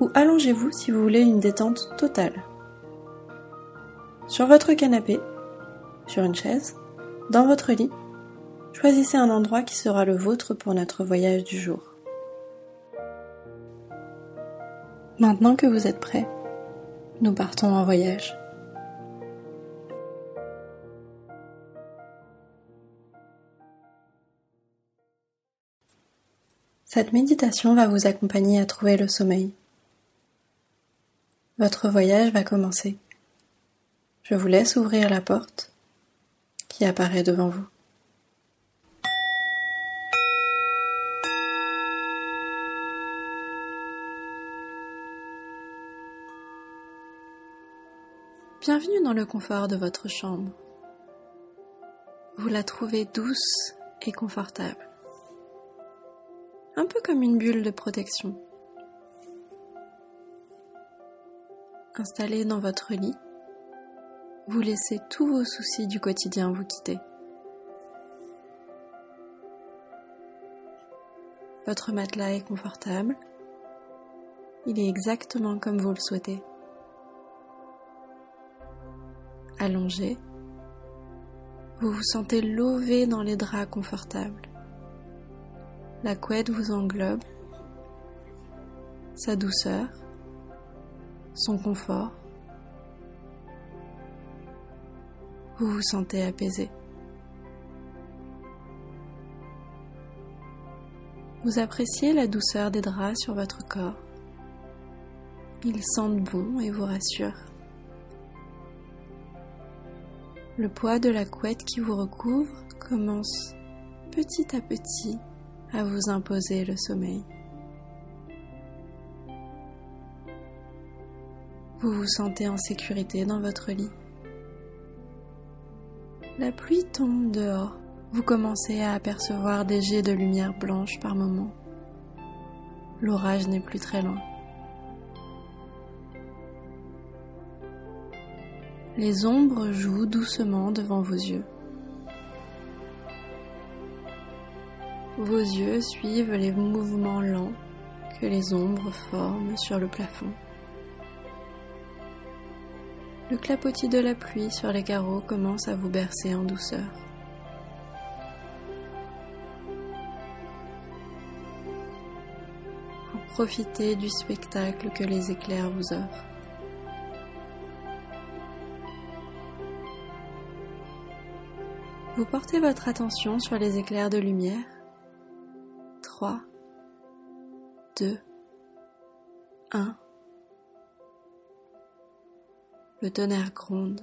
ou allongez-vous si vous voulez une détente totale. Sur votre canapé, sur une chaise, dans votre lit, choisissez un endroit qui sera le vôtre pour notre voyage du jour. Maintenant que vous êtes prêt, nous partons en voyage. Cette méditation va vous accompagner à trouver le sommeil. Votre voyage va commencer. Je vous laisse ouvrir la porte qui apparaît devant vous. Bienvenue dans le confort de votre chambre. Vous la trouvez douce et confortable un peu comme une bulle de protection. Installé dans votre lit, vous laissez tous vos soucis du quotidien vous quitter. Votre matelas est confortable. Il est exactement comme vous le souhaitez. Allongé, vous vous sentez lové dans les draps confortables. La couette vous englobe, sa douceur, son confort. Vous vous sentez apaisé. Vous appréciez la douceur des draps sur votre corps. Ils sentent bon et vous rassurent. Le poids de la couette qui vous recouvre commence petit à petit à vous imposer le sommeil. Vous vous sentez en sécurité dans votre lit. La pluie tombe dehors. Vous commencez à apercevoir des jets de lumière blanche par moments. L'orage n'est plus très loin. Les ombres jouent doucement devant vos yeux. Vos yeux suivent les mouvements lents que les ombres forment sur le plafond. Le clapotis de la pluie sur les carreaux commence à vous bercer en douceur. Vous profitez du spectacle que les éclairs vous offrent. Vous portez votre attention sur les éclairs de lumière 3, 2, 1. Le tonnerre gronde.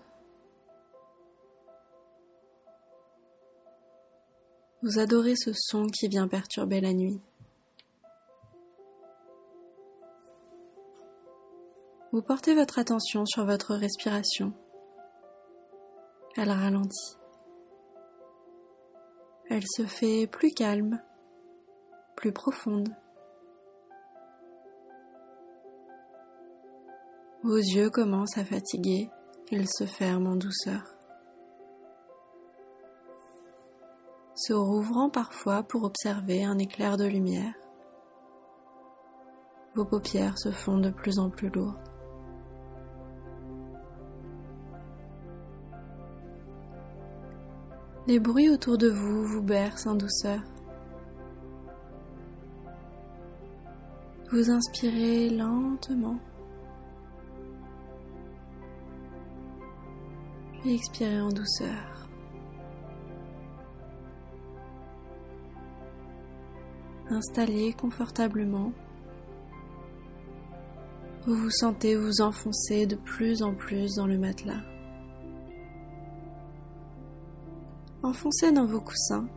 Vous adorez ce son qui vient perturber la nuit. Vous portez votre attention sur votre respiration. Elle ralentit. Elle se fait plus calme plus profonde. Vos yeux commencent à fatiguer, ils se ferment en douceur. Se rouvrant parfois pour observer un éclair de lumière, vos paupières se font de plus en plus lourdes. Les bruits autour de vous vous bercent en douceur. Vous inspirez lentement. Expirez en douceur. Installez confortablement. Vous vous sentez vous enfoncer de plus en plus dans le matelas. Enfoncez dans vos coussins,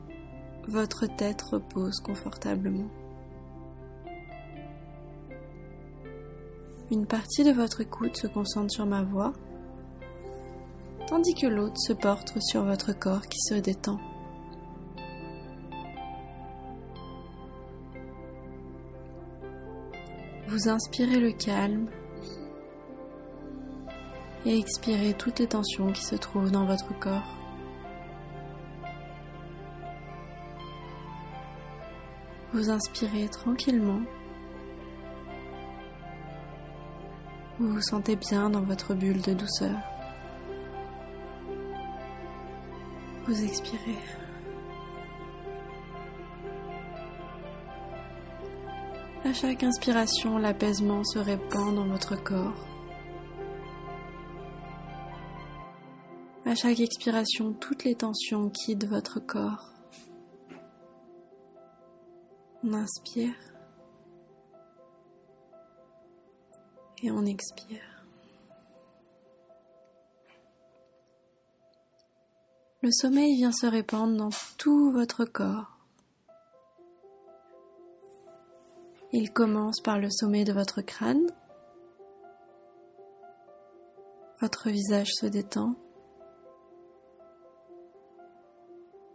votre tête repose confortablement. Une partie de votre écoute se concentre sur ma voix, tandis que l'autre se porte sur votre corps qui se détend. Vous inspirez le calme et expirez toutes les tensions qui se trouvent dans votre corps. Vous inspirez tranquillement. Vous vous sentez bien dans votre bulle de douceur. Vous expirez. À chaque inspiration, l'apaisement se répand dans votre corps. À chaque expiration, toutes les tensions quittent votre corps. On inspire et on expire. Le sommeil vient se répandre dans tout votre corps. Il commence par le sommet de votre crâne. Votre visage se détend.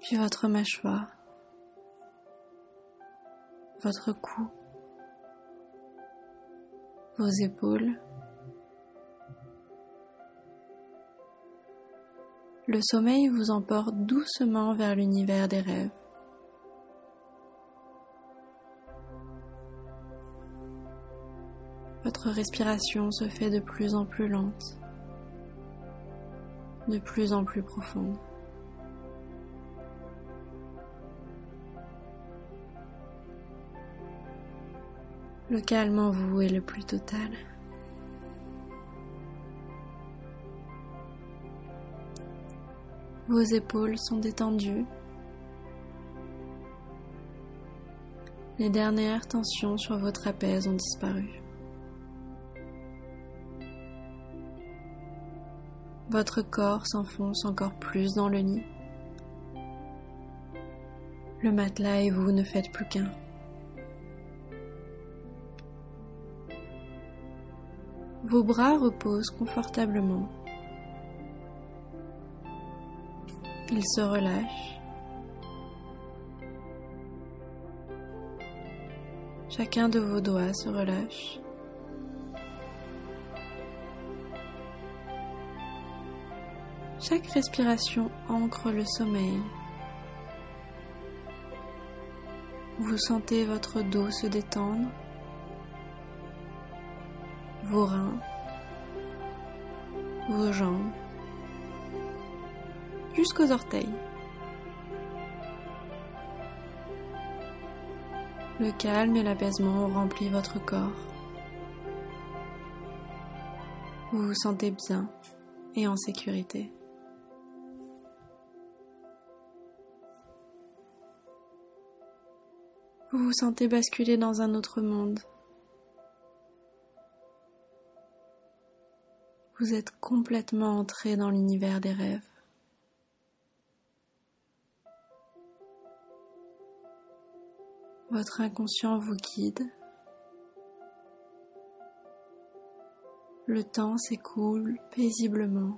Puis votre mâchoire. Votre cou. Vos épaules. Le sommeil vous emporte doucement vers l'univers des rêves. Votre respiration se fait de plus en plus lente, de plus en plus profonde. Le calme en vous est le plus total. Vos épaules sont détendues. Les dernières tensions sur votre trapèze ont disparu. Votre corps s'enfonce encore plus dans le nid. Le matelas et vous ne faites plus qu'un. Vos bras reposent confortablement. Ils se relâchent. Chacun de vos doigts se relâche. Chaque respiration ancre le sommeil. Vous sentez votre dos se détendre, vos reins, vos jambes, jusqu'aux orteils. Le calme et l'apaisement ont rempli votre corps. Vous vous sentez bien et en sécurité. Vous vous sentez basculer dans un autre monde. Vous êtes complètement entré dans l'univers des rêves. Votre inconscient vous guide. Le temps s'écoule paisiblement.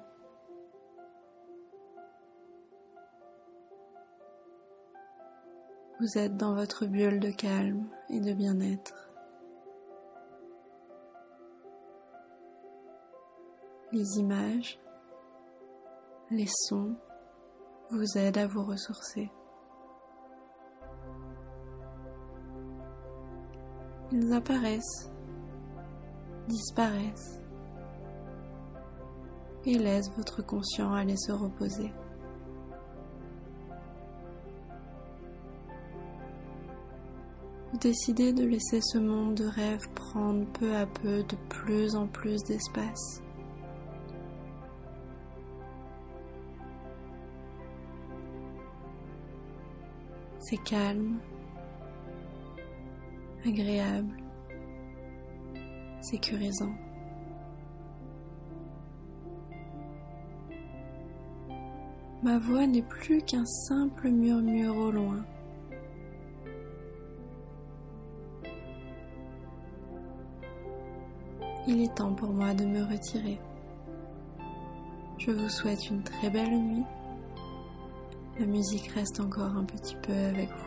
Vous êtes dans votre bulle de calme et de bien-être. Les images, les sons vous aident à vous ressourcer. Apparaissent, disparaissent et laissent votre conscient aller se reposer. Vous décidez de laisser ce monde de rêve prendre peu à peu de plus en plus d'espace. C'est calme, agréable, sécurisant. Ma voix n'est plus qu'un simple murmure au loin. il est temps pour moi de me retirer. Je vous souhaite une très belle nuit. La musique reste encore un petit peu avec vous.